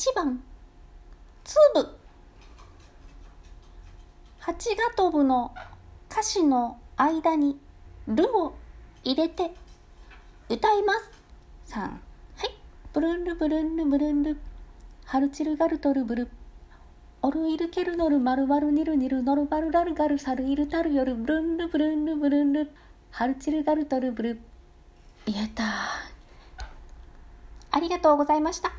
1番。粒ぶ蜂が飛ぶの歌詞の間に「る」を入れて歌います。3はい。ブルンルブルンルブルンル。ハルチルガルトルブル。オルイルケルノルマルワルニルニルノルバルラルガルサルイルタルヨル。ブルンルブルンルブルンル。ハルチルガルトルブル。言えた。ありがとうございました。